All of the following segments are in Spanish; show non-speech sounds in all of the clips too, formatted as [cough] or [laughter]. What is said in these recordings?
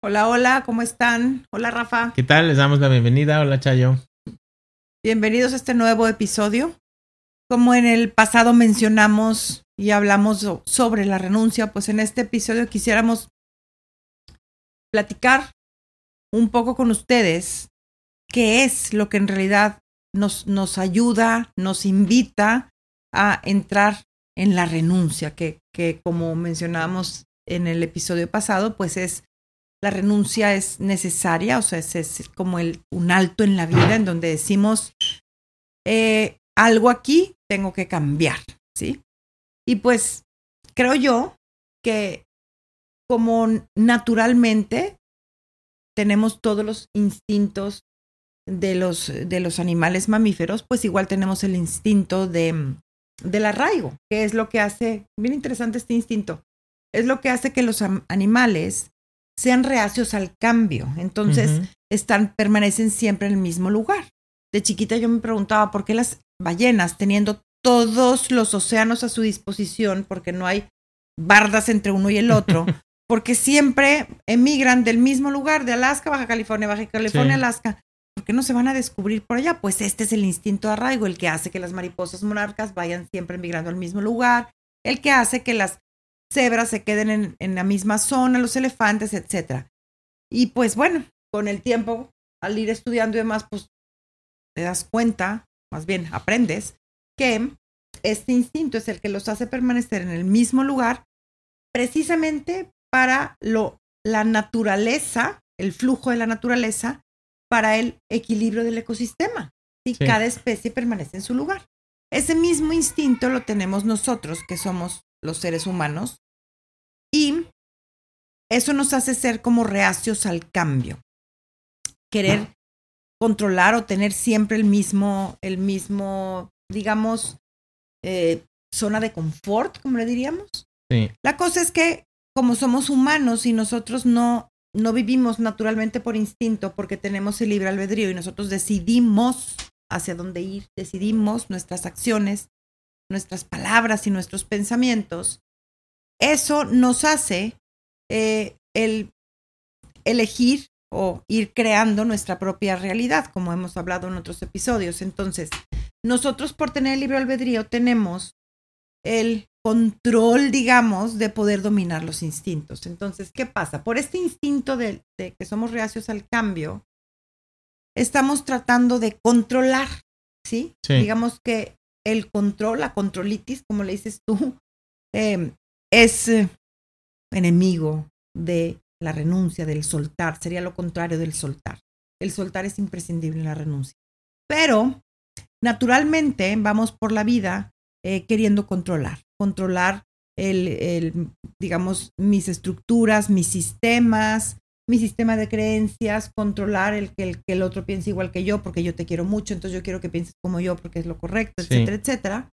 Hola, hola, ¿cómo están? Hola, Rafa. ¿Qué tal? Les damos la bienvenida. Hola, Chayo. Bienvenidos a este nuevo episodio. Como en el pasado mencionamos y hablamos sobre la renuncia, pues en este episodio quisiéramos platicar un poco con ustedes qué es lo que en realidad nos, nos ayuda, nos invita a entrar en la renuncia, que, que como mencionamos en el episodio pasado, pues es la renuncia es necesaria, o sea, es, como el, un alto en la vida en donde decimos, eh, algo aquí tengo que cambiar, ¿sí? Y pues creo yo que como naturalmente tenemos todos los instintos de los, de los animales mamíferos, pues igual tenemos el instinto de, del arraigo, que es lo que hace, bien interesante este instinto, es lo que hace que los animales sean reacios al cambio. Entonces, están, permanecen siempre en el mismo lugar. De chiquita yo me preguntaba por qué las ballenas, teniendo todos los océanos a su disposición, porque no hay bardas entre uno y el otro, [laughs] porque siempre emigran del mismo lugar, de Alaska, Baja California, Baja California, Alaska. ¿Por qué no se van a descubrir por allá? Pues este es el instinto de arraigo, el que hace que las mariposas monarcas vayan siempre emigrando al mismo lugar, el que hace que las cebras se queden en, en la misma zona, los elefantes, etc. Y pues bueno, con el tiempo, al ir estudiando y demás, pues te das cuenta, más bien aprendes, que este instinto es el que los hace permanecer en el mismo lugar precisamente para lo, la naturaleza, el flujo de la naturaleza, para el equilibrio del ecosistema. y Cada especie permanece en su lugar. Ese mismo instinto lo tenemos nosotros, que somos los seres humanos, y eso nos hace ser como reacios al cambio. Querer controlar o tener siempre el mismo, el mismo, digamos, eh, zona de confort, como le diríamos. Sí. La cosa es que como somos humanos y nosotros no, no vivimos naturalmente por instinto porque tenemos el libre albedrío y nosotros decidimos hacia dónde ir, decidimos nuestras acciones, nuestras palabras y nuestros pensamientos, eso nos hace eh, el elegir o ir creando nuestra propia realidad, como hemos hablado en otros episodios. Entonces, nosotros por tener el libre albedrío tenemos el control, digamos, de poder dominar los instintos. Entonces, ¿qué pasa? Por este instinto de, de que somos reacios al cambio, estamos tratando de controlar, ¿sí? Digamos que el control, la controlitis, como le dices tú, eh, es eh, enemigo de la renuncia, del soltar, sería lo contrario del soltar. El soltar es imprescindible en la renuncia. Pero, naturalmente, vamos por la vida eh, queriendo controlar, controlar el, digamos, mis estructuras, mis sistemas, mi sistema de creencias, controlar el que, el que el otro piense igual que yo, porque yo te quiero mucho, entonces yo quiero que pienses como yo, porque es lo correcto, etcétera, etcétera.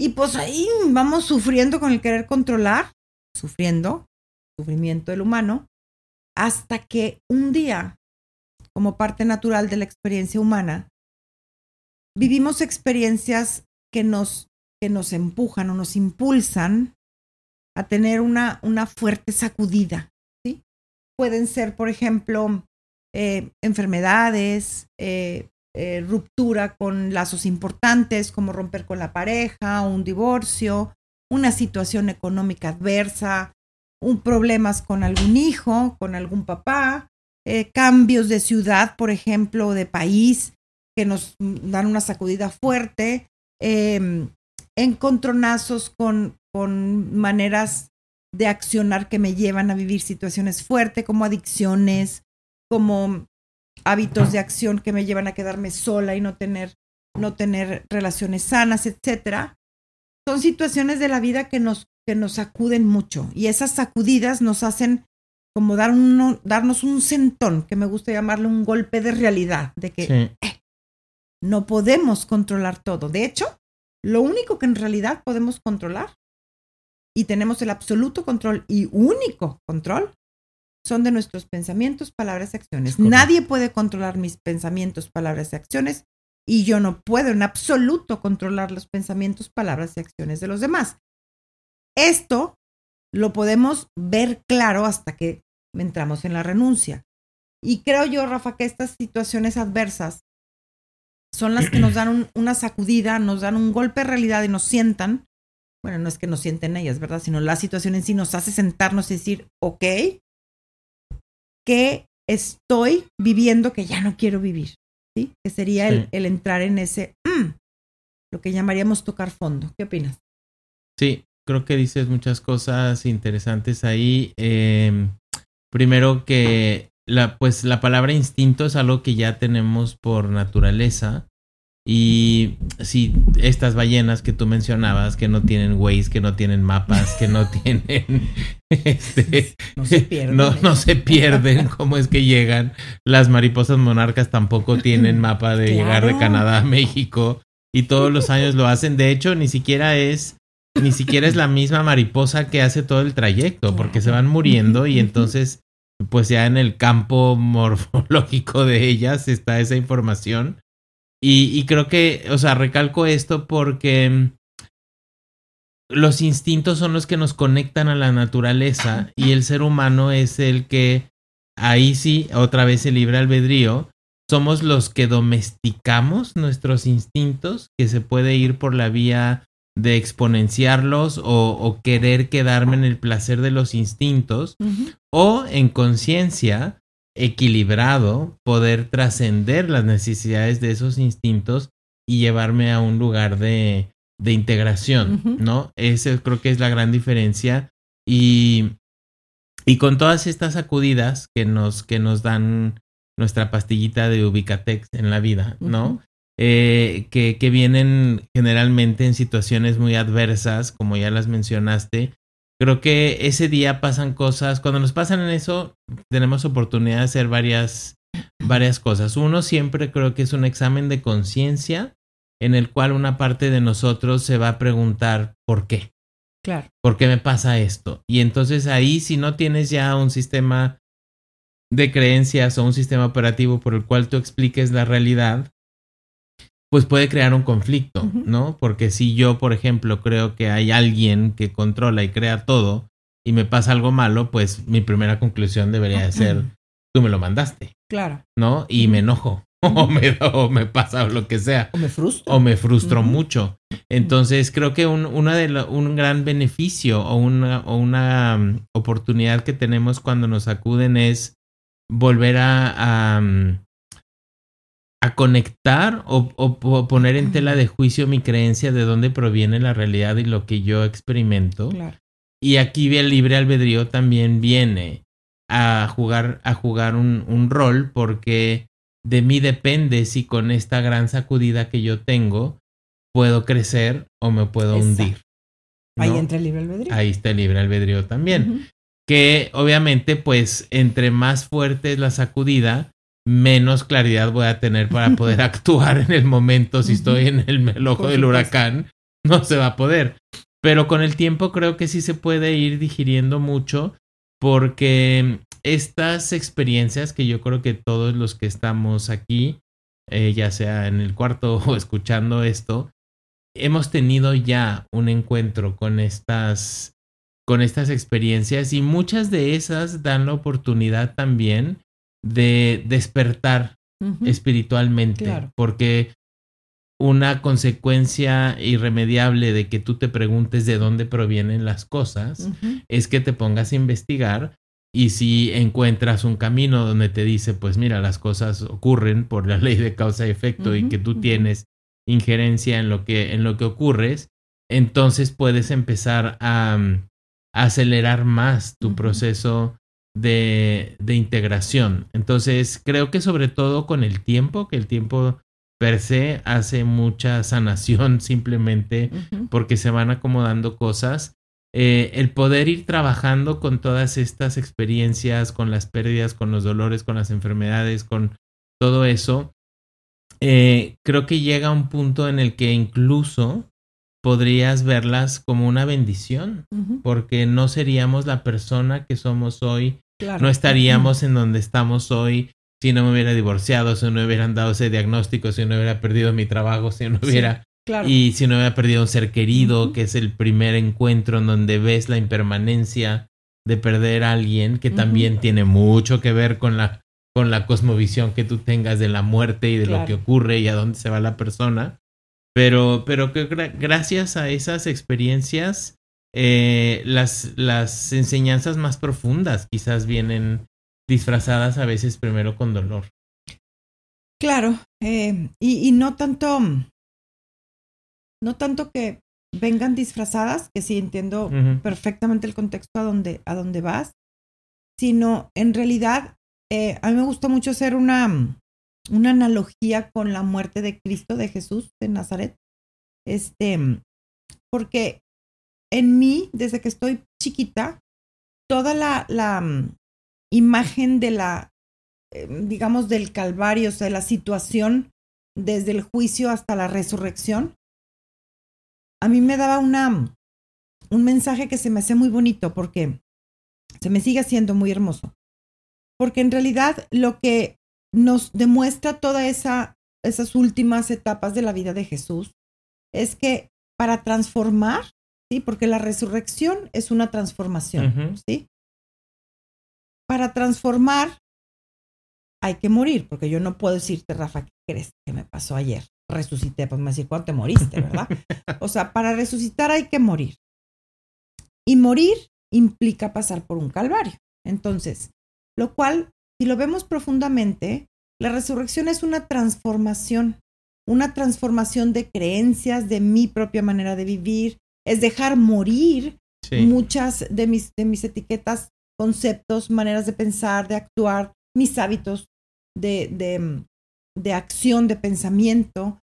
Y pues ahí vamos sufriendo con el querer controlar, sufriendo, sufrimiento del humano, hasta que un día, como parte natural de la experiencia humana, vivimos experiencias que nos, que nos empujan o nos impulsan a tener una, una fuerte sacudida. Pueden ser, por ejemplo, eh, enfermedades, eh, eh, ruptura con lazos importantes como romper con la pareja, un divorcio, una situación económica adversa, un problemas con algún hijo, con algún papá, cambios de ciudad, por ejemplo, de país que nos dan una sacudida fuerte, em, encontronazos con, con maneras de accionar que me llevan a vivir situaciones fuertes como adicciones, como hábitos de acción que me llevan a quedarme sola y no tener, no tener relaciones sanas, etcétera, son situaciones de la vida que nos, que nos sacuden mucho y esas sacudidas nos hacen como dar darnos un sentón, que me gusta llamarle un golpe de realidad, de que eh, no podemos controlar todo. De hecho, lo único que en realidad podemos controlar y tenemos el absoluto control y único control son de nuestros pensamientos, palabras y acciones. Nadie puede controlar mis pensamientos, palabras y acciones y yo no puedo en absoluto controlar los pensamientos, palabras y acciones de los demás. Esto lo podemos ver claro hasta que entramos en la renuncia. Y creo yo, Rafa, que estas situaciones adversas son las que nos dan una sacudida, nos dan un golpe de realidad y nos sientan. Bueno, no es que nos sienten ellas, ¿verdad? Sino la situación en sí nos hace sentarnos y decir, ok, ¿qué estoy viviendo que ya no quiero vivir? ¿Sí? Que sería el, entrar en ese, mm, lo que llamaríamos tocar fondo. ¿Qué opinas? Sí, creo que dices muchas cosas interesantes ahí. Em, primero que la, pues la palabra instinto es algo que ya tenemos por naturaleza. Y si estas ballenas que tú mencionabas, que no tienen Waze, que no tienen mapas, que no [laughs] tienen. Este, no se pierden. No, se pierden [laughs] cómo es que llegan. Las mariposas monarcas tampoco tienen [laughs] mapa de llegar de Canadá a México. Y todos los años lo hacen. De hecho, ni siquiera es. Ni siquiera es la misma mariposa que hace todo el trayecto, porque se van muriendo y entonces pues ya en el campo morfológico de ellas está esa información. Y, creo que, o sea, recalco esto porque mm, los instintos son los que nos conectan a la naturaleza y el ser humano es el que, ahí sí, otra vez el libre albedrío, somos los que domesticamos nuestros instintos, que se puede ir por la vía de exponenciarlos o, querer quedarme en el placer de los instintos o en conciencia equilibrado poder trascender las necesidades de esos instintos y llevarme a un lugar de, de integración, ¿no? Ese creo que es la gran diferencia y, y con todas estas sacudidas que nos, que nos dan nuestra pastillita de Ubicatex en la vida, ¿no? Eh, que, que, vienen generalmente en situaciones muy adversas, como ya las mencionaste. Creo que ese día pasan cosas, cuando nos pasan en eso, tenemos oportunidad de hacer varias, varias cosas. Uno siempre creo que es un examen de conciencia en el cual una parte de nosotros se va a preguntar por qué. Claro. ¿Por qué me pasa esto? Y entonces ahí, si no tienes ya un sistema de creencias o un sistema operativo por el cual tú expliques la realidad, pues puede crear un conflicto, ¿no? Porque si yo, por ejemplo, creo que hay alguien que controla y crea todo y me pasa algo malo, pues mi primera conclusión debería ser, tú me lo mandaste. Claro. ¿No? Y me enojo. [laughs] O me, o me pasa lo que sea. O me frustro. O me frustro mucho. Entonces, creo que un, una de un gran beneficio o una, o una um, oportunidad que tenemos cuando nos acuden es volver a, um, a conectar o, poner en tela de juicio mi creencia de dónde proviene la realidad y lo que yo experimento. Y aquí el libre albedrío también viene a jugar, a jugar un, rol porque de mí depende si con esta gran sacudida que yo tengo puedo crecer o me puedo hundir. Ahí entra el libre albedrío. Ahí está el libre albedrío también. Que obviamente, pues, entre más fuerte es la sacudida, menos claridad voy a tener para [laughs] poder actuar en el momento si estoy en el, ojo del huracán, no se va a poder. Pero con el tiempo creo que sí se puede ir digiriendo mucho porque estas experiencias que yo creo que todos los que estamos aquí, eh, ya sea en el cuarto [laughs] o escuchando esto, hemos tenido ya un encuentro con estas con estas experiencias y muchas de esas dan la oportunidad también de despertar espiritualmente, porque una consecuencia irremediable de que tú te preguntes de dónde provienen las cosas es que te pongas a investigar y si encuentras un camino donde te dice, pues mira, las cosas ocurren por la [laughs] ley de causa y efecto y que tú tienes injerencia en lo que en lo que ocurres, entonces puedes empezar a, acelerar más tu proceso de, de, integración. Entonces, creo que sobre todo con el tiempo, que el tiempo per se hace mucha sanación [laughs] simplemente porque se van acomodando cosas. Eh, el poder ir trabajando con todas estas experiencias, con las pérdidas, con los dolores, con las enfermedades, con todo eso, eh, creo que llega un punto en el que incluso podrías verlas como una bendición, porque no seríamos la persona que somos hoy no estaríamos en donde estamos hoy si no me hubiera divorciado, si no me hubieran dado ese diagnóstico, si no hubiera perdido mi trabajo, si no hubiera... Y si no hubiera perdido un ser querido, que es el primer encuentro en donde ves la impermanencia de perder a alguien que también tiene mucho que ver con la, con la cosmovisión que tú tengas de la muerte y de lo que ocurre y a dónde se va la persona. Pero, pero que gracias a esas experiencias, eh, las, las enseñanzas más profundas quizás vienen disfrazadas a veces primero con dolor. Claro, eh, y, y, no tanto, no tanto que vengan disfrazadas, que sí entiendo perfectamente el contexto a donde, a donde vas, sino en realidad eh, a mí me gusta mucho hacer una, una analogía con la muerte de Cristo, de Jesús de Nazaret, este, porque en mí, desde que estoy chiquita, toda la, la mm, imagen de la, em, digamos, del Calvario, o sea, la situación desde el juicio hasta la resurrección, a mí me daba una, un mensaje que se me hace muy bonito porque se me sigue haciendo muy hermoso. Porque en realidad lo que nos demuestra todas esa, esas últimas etapas de la vida de Jesús es que para transformar, ¿sí? Porque la resurrección es una transformación, ¿sí? Para transformar hay que morir, porque yo no puedo decirte, Rafa, ¿qué crees que me pasó ayer? resucité, pues me decía, ¿cuándo te moriste, [laughs] verdad? O sea, para resucitar hay que morir. Y morir implica pasar por un calvario. Entonces, lo cual, si lo vemos profundamente, la resurrección es una transformación, una transformación de creencias, de mi propia manera de vivir, es dejar morir muchas de mis, de mis etiquetas, conceptos, maneras de pensar, de actuar, mis hábitos de, de, de acción, de pensamiento,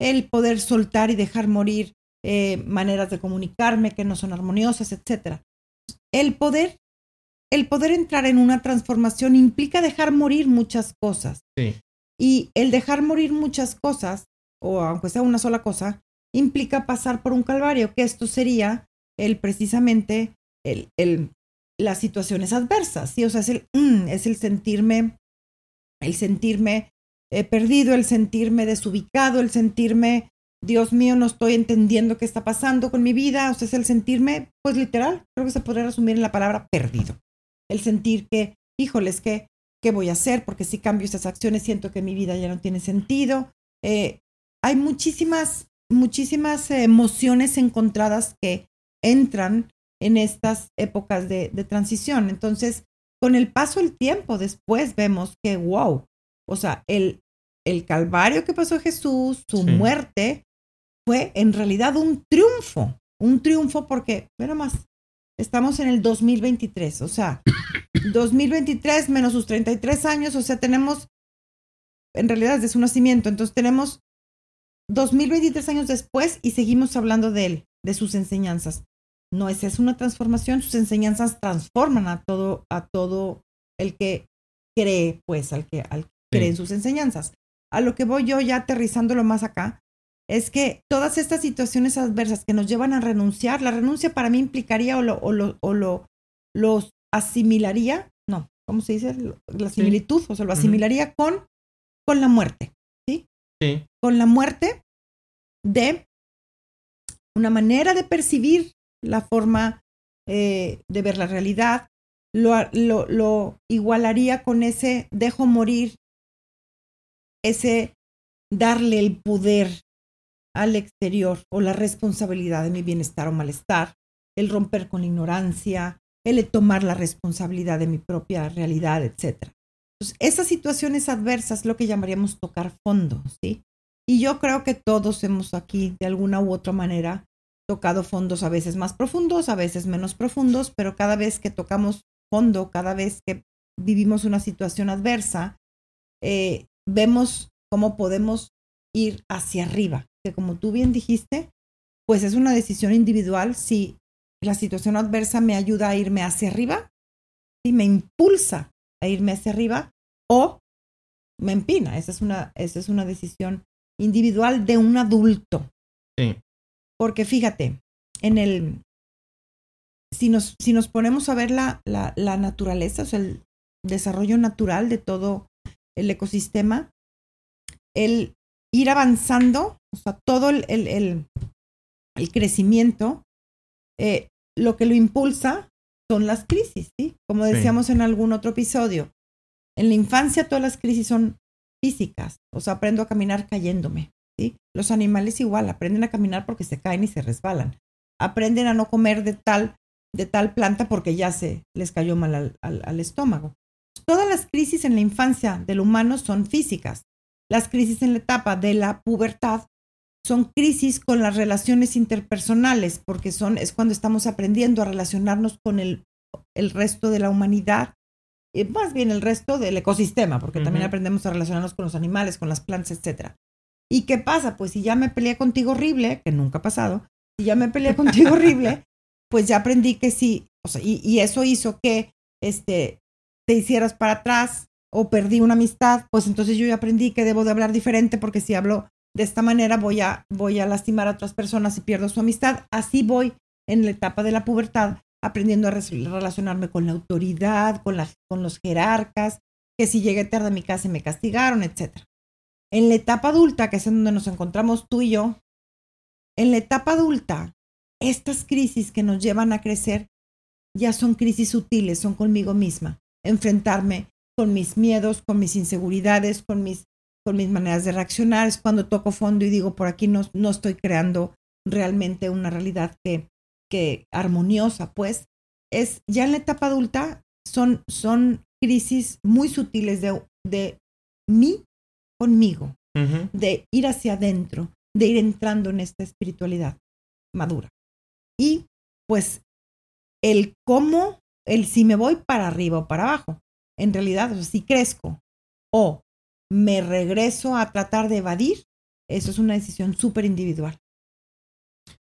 el poder soltar y dejar morir eh, maneras de comunicarme que no son armoniosas, etc. El poder, el poder entrar en una transformación implica dejar morir muchas cosas. Y el dejar morir muchas cosas, o aunque sea una sola cosa, implica pasar por un calvario, que esto sería el precisamente el, el las situaciones adversas, ¿sí? O sea, es el, mm, es el sentirme, el sentirme he perdido, el sentirme desubicado, el sentirme, Dios mío, no estoy entendiendo qué está pasando con mi vida, o sea, es el sentirme, pues literal, creo que se podría resumir en la palabra perdido. El sentir que, híjoles, ¿qué, qué voy a hacer? Porque si cambio estas acciones siento que mi vida ya no tiene sentido. Eh, hay muchísimas, muchísimas emociones encontradas que entran en estas épocas de, de transición. Entonces, con el paso del tiempo, después vemos que, wow, o sea, el, el calvario que pasó Jesús, su muerte, fue en realidad un triunfo. Un triunfo porque, mira más, estamos en el 2023, o sea, [coughs] 2023 menos sus 33 años, o sea, tenemos, en realidad desde su nacimiento, entonces tenemos 2023 años después y seguimos hablando de él, de sus enseñanzas. No es, es una transformación, sus enseñanzas transforman a todo, a todo el que cree, pues, al que, al creen sus enseñanzas. A lo que voy yo ya aterrizándolo más acá, es que todas estas situaciones adversas que nos llevan a renunciar, la renuncia para mí implicaría o lo, o lo, o lo los asimilaría, no, ¿cómo se dice? La similitud, o sea, lo asimilaría con, con la muerte, ¿sí? Sí. Con la muerte de una manera de percibir la forma eh, de ver la realidad, lo, lo, igualaría con ese dejo morir ese darle el poder al exterior o la responsabilidad de mi bienestar o malestar, el romper con la ignorancia, el tomar la responsabilidad de mi propia realidad, etc. Esas situaciones adversas lo que llamaríamos tocar fondo, ¿sí? Y yo creo que todos hemos aquí, de alguna u otra manera, tocado fondos a veces más profundos, a veces menos profundos, pero cada vez que tocamos fondo, cada vez que vivimos una situación adversa, eh, vemos cómo podemos ir hacia arriba, que como tú bien dijiste, pues es una decisión individual si la situación adversa me ayuda a irme hacia arriba, si me impulsa a irme hacia arriba o me empina. Esa es una, esa es una decisión individual de un adulto. Sí. Porque fíjate, en el, si nos, si nos ponemos a ver la, la, la naturaleza, o sea, el desarrollo natural de todo el ecosistema, el ir avanzando, o sea, todo el, el, el, crecimiento, eh, lo que lo impulsa son las crisis, ¿sí? Como decíamos en algún otro episodio, en la infancia todas las crisis son físicas, o sea, aprendo a caminar cayéndome, ¿sí? Los animales igual, aprenden a caminar porque se caen y se resbalan. Aprenden a no comer de tal, de tal planta porque ya se les cayó mal al, al estómago. Todas las crisis en la infancia del humano son físicas. Las crisis en la etapa de la pubertad son crisis con las relaciones interpersonales, porque son, es cuando estamos aprendiendo a relacionarnos con el, el resto de la humanidad, y más bien el resto del ecosistema, porque también aprendemos a relacionarnos con los animales, con las plantas, etc. ¿Y qué pasa? Pues si ya me peleé contigo horrible, que nunca ha pasado, si ya me peleé contigo horrible, [laughs] pues ya aprendí que sí, o sea, y, y, eso hizo que este, te hicieras para atrás o perdí una amistad, pues entonces yo ya aprendí que debo de hablar diferente porque si hablo de esta manera voy a, voy a lastimar a otras personas y pierdo su amistad. Así voy en la etapa de la pubertad aprendiendo a relacionarme con la autoridad, con, los jerarcas, que si llegué tarde a mi casa me castigaron, etc. En la etapa adulta, que es en donde nos encontramos tú y yo, en la etapa adulta, estas crisis que nos llevan a crecer ya son crisis sutiles, son conmigo misma. Enfrentarme con mis miedos, con mis inseguridades, con mis maneras de reaccionar, es cuando toco fondo y digo, por aquí no estoy creando realmente una realidad que, que armoniosa, pues es ya en la etapa adulta son, son crisis muy sutiles de, de mí conmigo, de ir hacia adentro, de ir entrando en esta espiritualidad madura. Y pues el cómo, el si me voy para arriba o para abajo, en realidad, o si crezco o me regreso a tratar de evadir, eso es una decisión súper individual.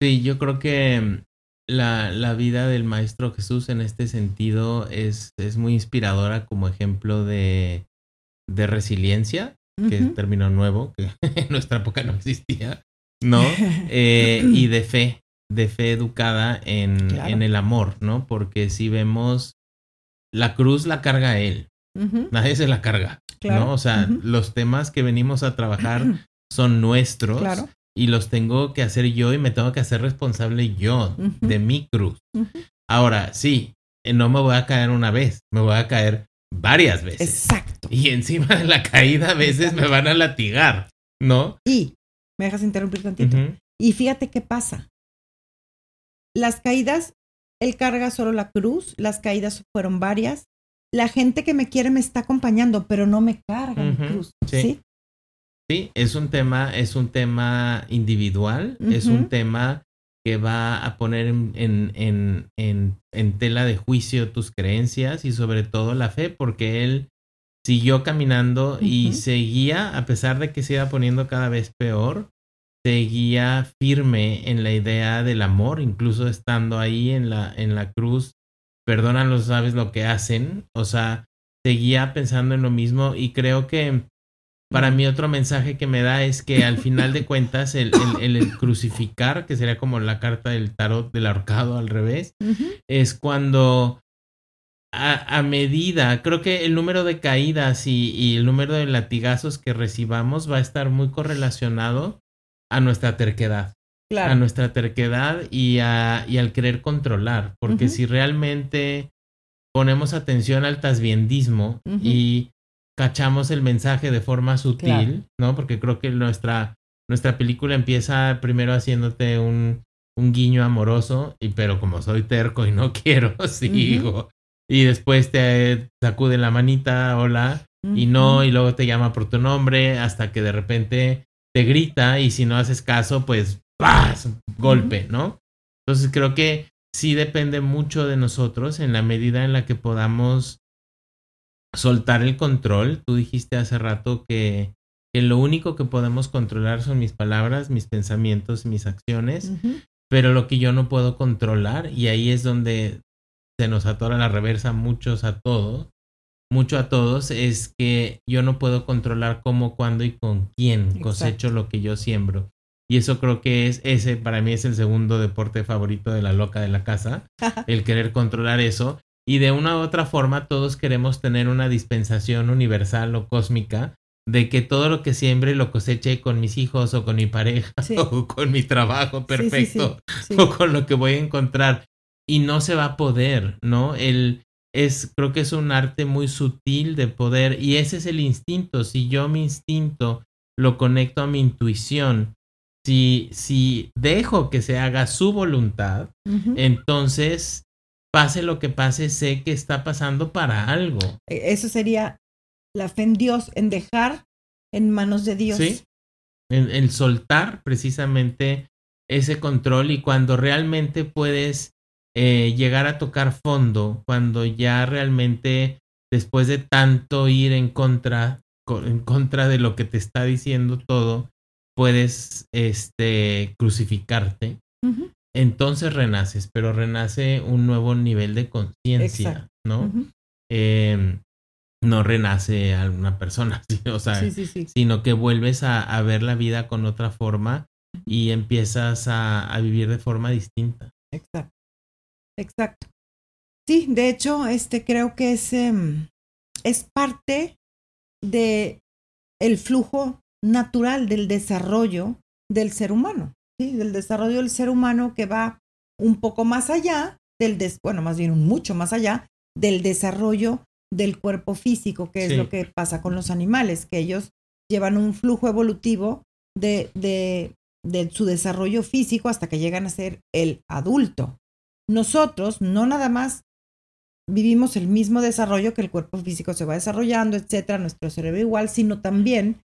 Sí, yo creo que la, la, vida del Maestro Jesús en este sentido es, es muy inspiradora como ejemplo de, de resiliencia, que es término nuevo, que [laughs] en nuestra época no existía, ¿no? [laughs] Eh, y de fe, de fe educada en, en el amor, ¿no? Porque si vemos, la cruz la carga él, nadie se la carga. ¿no? O sea, los temas que venimos a trabajar [clears throat] son nuestros y los tengo que hacer yo y me tengo que hacer responsable yo de mi cruz. Ahora, sí, eh, no me voy a caer una vez, me voy a caer varias veces. Exacto. Y encima de la caída a veces me van a latigar, ¿no? Y, me dejas interrumpir tantito. Y fíjate qué pasa. Las caídas, él carga solo la cruz, las caídas fueron varias, la gente que me quiere me está acompañando, pero no me carga cruz. Sí. sí. Es un tema, es un tema individual, es un tema que va a poner en, en, en, en, tela de juicio tus creencias y sobre todo la fe, porque él siguió caminando y seguía, a pesar de que se iba poniendo cada vez peor, seguía firme en la idea del amor, incluso estando ahí en la, en la cruz. Perdónalos, sabes lo que hacen. O sea, seguía pensando en lo mismo y creo que para mí otro mensaje que me da es que al final de cuentas el, el, crucificar, que sería como la carta del tarot del ahorcado al revés, es cuando a, a, medida, creo que el número de caídas y, y, el número de latigazos que recibamos va a estar muy correlacionado a nuestra terquedad a nuestra terquedad y, a, y al querer controlar, porque si realmente ponemos atención al tasbiendismo y cachamos el mensaje de forma sutil, ¿no? Porque creo que nuestra, nuestra película empieza primero haciéndote un, un guiño amoroso, y pero como soy terco y no [laughs] quiero, sigo. Y después te sacude la manita, hola, y no, y luego te llama por tu nombre, hasta que de repente te grita, y si no haces caso, pues ¡paz! golpe, ¿no? Entonces creo que sí depende mucho de nosotros en la medida en la que podamos soltar el control. Tú dijiste hace rato que, que lo único que podemos controlar son mis palabras, mis pensamientos, mis acciones, pero lo que yo no puedo controlar, y ahí es donde se nos atora la reversa muchos a todos, mucho a todos, es que yo no puedo controlar cómo, cuándo y con quién cosecho lo que yo siembro. Y eso creo que es ese, para mí es el segundo deporte favorito de la loca de la casa, [laughs] el querer controlar eso. Y de una u otra forma todos queremos tener una dispensación universal o cósmica de que todo lo que siembre lo coseche con mis hijos o con mi pareja [laughs] o con mi trabajo perfecto o con lo que voy a encontrar. y no se va a poder, ¿no? El, es, creo que es un arte muy sutil de poder y ese es el instinto. Si yo mi instinto lo conecto a mi intuición, si, si dejo que se haga su voluntad, entonces pase lo que pase, sé que está pasando para algo. E, eso sería la fe en Dios, en dejar en manos de Dios. Sí. En, el soltar precisamente ese control y cuando realmente puedes eh, llegar a tocar fondo, cuando ya realmente después de tanto ir en contra, en contra de lo que te está diciendo todo, puedes este, crucificarte. Entonces renaces, pero renace un nuevo nivel de conciencia, ¿no? Em, no renace a una persona, [laughs] o sea, sino que vuelves a, ver la vida con otra forma y empiezas a, vivir de forma distinta. Exacto. Exacto. Sí, de hecho, este creo que es, em, es parte de el flujo natural del desarrollo del ser humano, ¿sí? del desarrollo del ser humano que va un poco más allá del, des bueno, más bien mucho más allá del desarrollo del cuerpo físico, que es lo que pasa con los animales, que ellos llevan un flujo evolutivo de, de, de su desarrollo físico hasta que llegan a ser el adulto. Nosotros no nada más vivimos el mismo desarrollo que el cuerpo físico se va desarrollando, etcétera, nuestro cerebro igual, sino también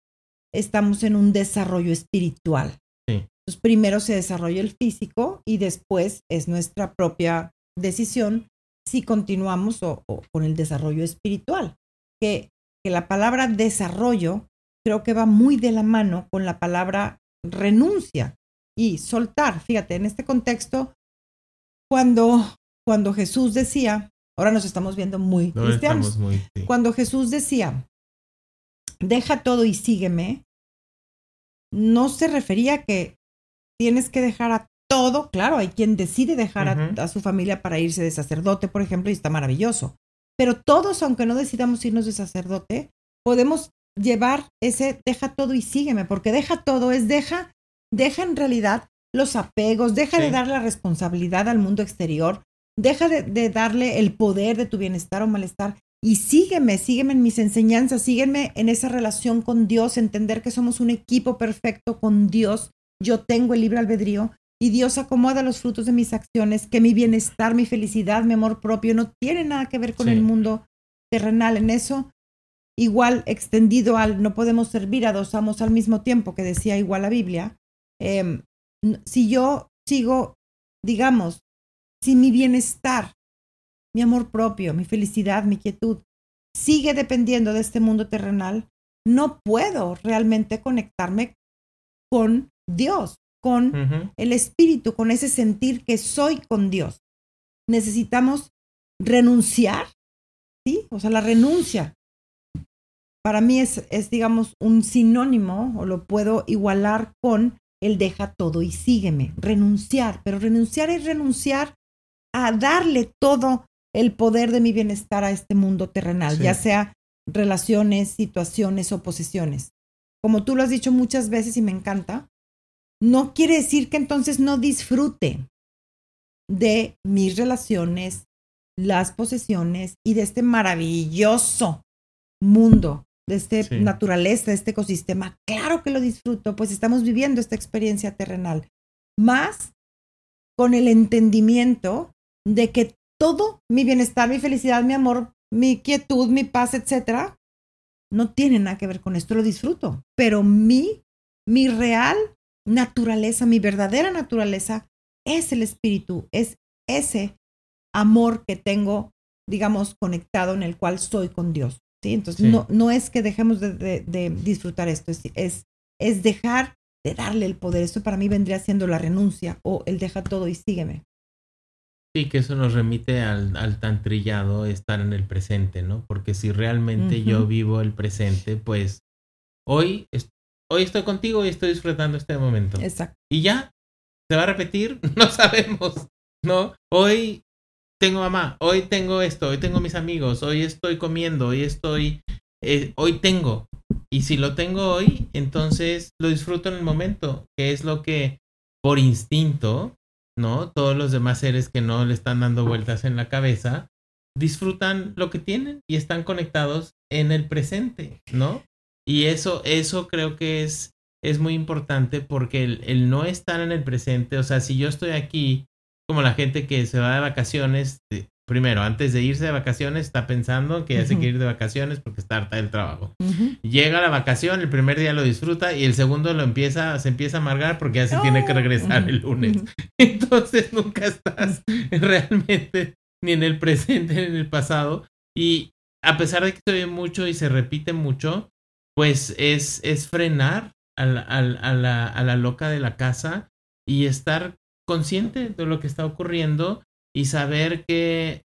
estamos en un desarrollo espiritual. Entonces, primero se desarrolla el físico y después es nuestra propia decisión si continuamos o, con el desarrollo espiritual. Que, que la palabra desarrollo creo que va muy de la mano con la palabra renuncia y soltar. Fíjate, en este contexto, cuando, cuando Jesús decía, ahora nos estamos viendo muy cristianos, cuando Jesús decía, deja todo y sígueme, no se refería a que tienes que dejar a todo, claro, hay quien decide dejar a, su familia para irse de sacerdote, por ejemplo, y está maravilloso. Pero todos, aunque no decidamos irnos de sacerdote, podemos llevar ese deja todo y sígueme, porque deja todo es deja, deja en realidad los apegos, deja de dar la responsabilidad al mundo exterior, deja de, darle el poder de tu bienestar o malestar y sígueme, sígueme en mis enseñanzas, sígueme en esa relación con Dios, entender que somos un equipo perfecto con Dios. Yo tengo el libre albedrío y Dios acomoda los frutos de mis acciones, que mi bienestar, mi felicidad, mi amor propio no tiene nada que ver con el mundo terrenal. En eso, igual extendido al no podemos servir a dos amos al mismo tiempo, que decía igual la Biblia. Em, si yo sigo, digamos, si mi bienestar mi amor propio, mi felicidad, mi quietud, sigue dependiendo de este mundo terrenal, no puedo realmente conectarme con Dios, con el espíritu, con ese sentir que soy con Dios. Necesitamos renunciar, ¿sí? O sea, la renuncia para mí es, es, digamos, un sinónimo o lo puedo igualar con el deja todo y sígueme, renunciar, pero renunciar es renunciar a darle todo el poder de mi bienestar a este mundo terrenal, ya sea relaciones, situaciones o posesiones. Como tú lo has dicho muchas veces y me encanta, no quiere decir que entonces no disfrute de mis relaciones, las posesiones y de este maravilloso mundo, de esta naturaleza, de este ecosistema. Claro que lo disfruto, pues estamos viviendo esta experiencia terrenal. Más con el entendimiento de que todo mi bienestar, mi felicidad, mi amor, mi quietud, mi paz, etcétera, no tiene nada que ver con esto, lo disfruto. Pero mi, mi real naturaleza, mi verdadera naturaleza es el espíritu, es ese amor que tengo, digamos, conectado en el cual estoy con Dios. ¿sí? Entonces, No, no es que dejemos de, disfrutar esto, es, es, es dejar de darle el poder. Esto para mí vendría siendo la renuncia o el deja todo y sígueme. Sí, que eso nos remite al, al, tan trillado estar en el presente, ¿no? Porque si realmente yo vivo el presente, pues hoy, hoy estoy contigo y estoy disfrutando este momento. Exacto. Y ya, ¿se va a repetir? [laughs] No sabemos, ¿no? Hoy tengo mamá, hoy tengo esto, hoy tengo mis amigos, hoy estoy comiendo, hoy estoy, eh, hoy tengo. Y si lo tengo hoy, entonces lo disfruto en el momento, que es lo que por instinto ¿no? Todos los demás seres que no le están dando vueltas en la cabeza, disfrutan lo que tienen y están conectados en el presente, ¿no? Y eso, eso creo que es, es muy importante porque el, el no estar en el presente, o sea, si yo estoy aquí, como la gente que se va de vacaciones, primero, antes de irse de vacaciones, está pensando que ya se quiere ir de vacaciones porque está harta del trabajo. Llega la vacación, el primer día lo disfruta y el segundo lo empieza, se empieza a amargar porque ya se tiene que oh. regresar el lunes. [laughs] Entonces nunca estás [laughs] realmente ni en el presente ni en el pasado. Y a pesar de que se ve mucho y se repite mucho, pues es, es frenar a la, a, la, a la loca de la casa y estar consciente de lo que está ocurriendo y saber que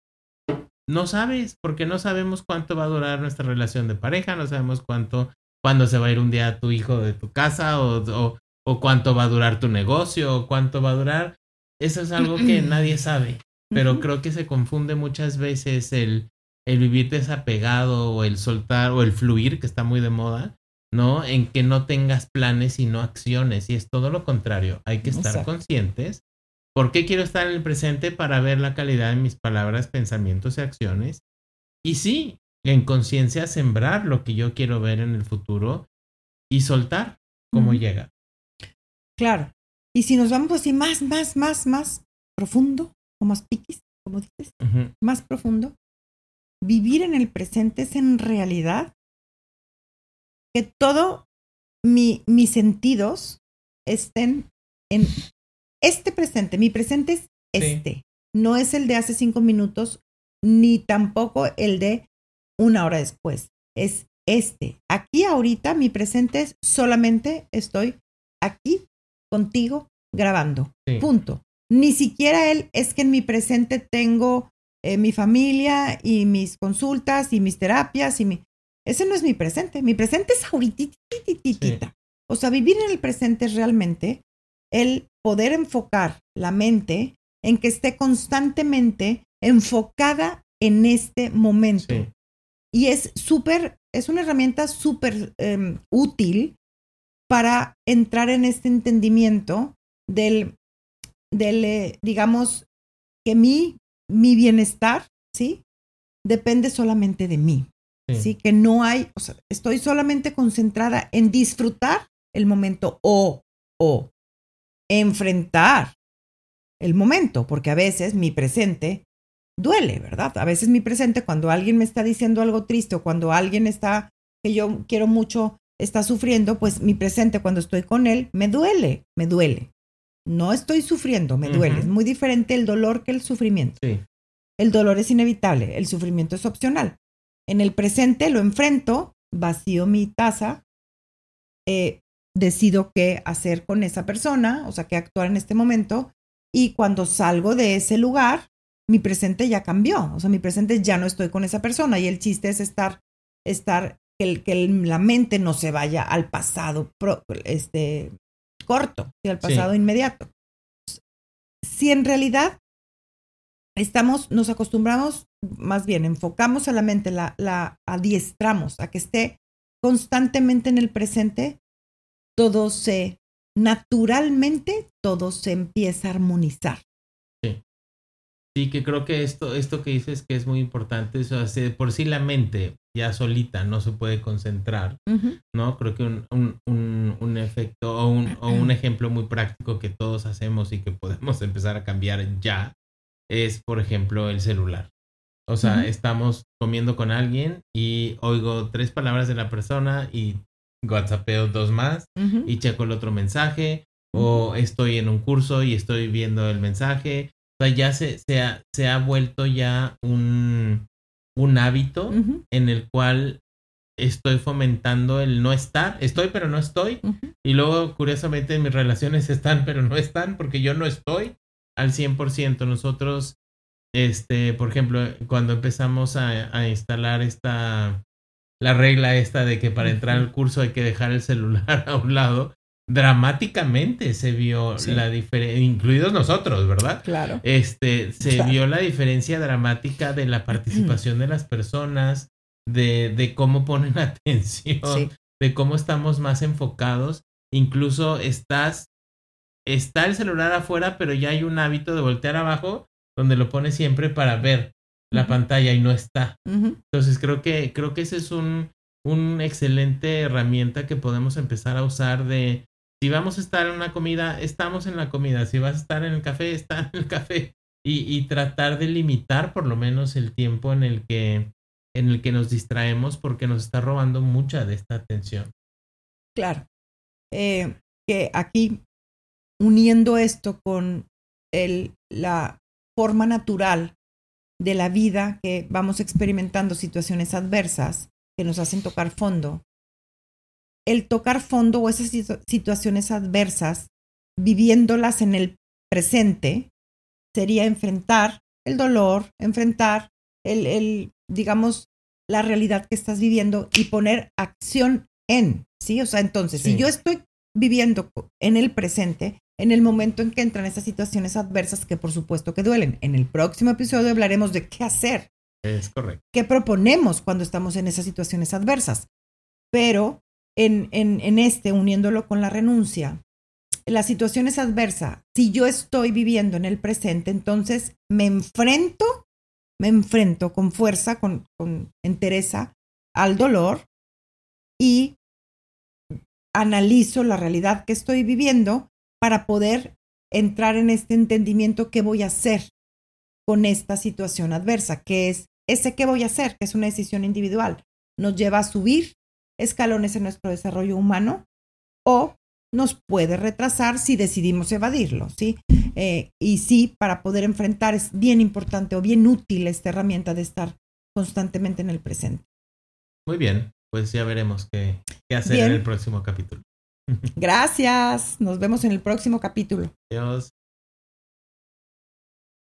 no sabes, porque no sabemos cuánto va a durar nuestra relación de pareja, no sabemos cuánto, cuándo se va a ir un día tu hijo de tu casa o, o, cuánto va a durar tu negocio o cuánto va a durar. Eso es algo que nadie sabe, pero creo que se confunde muchas veces el, el vivir desapegado o el soltar o el fluir, que está muy de moda, ¿no? En que no tengas planes y no acciones. Y es todo lo contrario. Hay que estar conscientes ¿Por qué quiero estar en el presente para ver la calidad de mis palabras, pensamientos y acciones? Y sí, en conciencia sembrar lo que yo quiero ver en el futuro y soltar como llega. Claro. Y si nos vamos así más, más, más, más profundo, o más piquis, como dices, más profundo, vivir en el presente es en realidad que todo mi, mis sentidos estén en este presente, mi presente es este, no es el de hace cinco minutos, ni tampoco el de una hora después, es este. Aquí ahorita mi presente es solamente estoy aquí contigo grabando, punto. Ni siquiera él es que en mi presente tengo eh, mi familia y mis consultas y mis terapias y mi... Ese no es mi presente, mi presente es ahorita. O sea, vivir en el presente es realmente el poder enfocar la mente en que esté constantemente enfocada en este momento. Y es súper, es una herramienta súper em, útil para entrar en este entendimiento del, del eh, digamos, que mi, mi bienestar, ¿sí? Depende solamente de mí. Sí. Que no hay, o sea, estoy solamente concentrada en disfrutar el momento o, o enfrentar el momento, porque a veces mi presente duele, ¿verdad? A veces mi presente, cuando alguien me está diciendo algo triste o cuando alguien está, que yo quiero mucho, está sufriendo, pues mi presente cuando estoy con él, me duele, me duele. No estoy sufriendo, me duele. Es muy diferente el dolor que el sufrimiento. El dolor es inevitable, el sufrimiento es opcional. En el presente lo enfrento, vacío mi taza, eh, decido qué hacer con esa persona, o sea, qué actuar en este momento. Y cuando salgo de ese lugar, mi presente ya cambió. O sea, mi presente ya no estoy con esa persona. Y el chiste es estar, estar, que, que la mente no se vaya al pasado este, corto, y al pasado inmediato. Si en realidad estamos, nos acostumbramos, más bien, enfocamos a la mente, la, la adiestramos a que esté constantemente en el presente, todo se, naturalmente, todo se empieza a armonizar. Sí. Sí, que creo que esto, esto que dices que es muy importante, o sea, por sí la mente ya solita no se puede concentrar, ¿no? Creo que un, un, un, efecto o un, o un ejemplo muy práctico que todos hacemos y que podemos [laughs] empezar a cambiar ya es, por ejemplo, el celular. O sea, estamos comiendo con alguien y oigo tres palabras de la persona y WhatsAppeo dos más y checo el otro mensaje, o estoy en un curso y estoy viendo el mensaje. O sea, ya se, se, ha, se ha vuelto ya un, un hábito en el cual estoy fomentando el no estar. Estoy, pero no estoy. Y luego, curiosamente, mis relaciones [laughs] están, pero no están, porque yo no estoy al 100%. Nosotros, este, por ejemplo, cuando empezamos a, a instalar esta la regla esta de que para entrar al curso hay que dejar el celular [laughs] a un lado, dramáticamente se vio la diferencia, incluidos nosotros, ¿verdad? Claro. Este, se vio la diferencia dramática de la participación de las personas, de, de cómo ponen [laughs] atención, de cómo estamos más enfocados. Incluso estás está el celular afuera, pero ya hay un hábito de voltear abajo donde lo pone siempre para ver la pantalla y no está. Entonces creo que, creo que ese es un, un excelente herramienta que podemos empezar a usar de si vamos a estar en una comida, estamos en la comida, si vas a estar en el café, [laughs] está en el café y, tratar de limitar por lo menos el tiempo en el que en el que nos distraemos porque nos está robando mucha de esta atención. Claro. Eh, que aquí, uniendo esto con el, la forma natural de la vida que vamos experimentando situaciones adversas que nos hacen tocar fondo, el tocar fondo o esas situaciones adversas, viviéndolas en el presente, sería enfrentar el dolor, enfrentar el, el, digamos, la realidad que estás viviendo y poner acción en, ¿sí? O sea, entonces, si yo estoy viviendo en el presente, en el momento en que entran esas situaciones adversas que por supuesto que duelen. En el próximo episodio hablaremos de qué hacer. Es correcto. ¿Qué proponemos cuando estamos en esas situaciones adversas? Pero en, este, uniéndolo con la renuncia, la situación es adversa. Si yo estoy viviendo en el presente, entonces me enfrento me enfrento con fuerza, con, con entereza al dolor y analizo la realidad que estoy viviendo para poder entrar en este entendimiento qué voy a hacer con esta situación adversa, que es ese qué voy a hacer, que es una decisión individual. Nos lleva a subir escalones en nuestro desarrollo humano o nos puede retrasar si decidimos evadirlo, ¿sí? Eh, y sí, para poder enfrentar es bien importante o bien útil esta herramienta de estar constantemente en el presente. Muy bien, pues ya veremos qué, qué hacer en el próximo capítulo. [laughs] Gracias, nos vemos en el próximo capítulo. Adiós.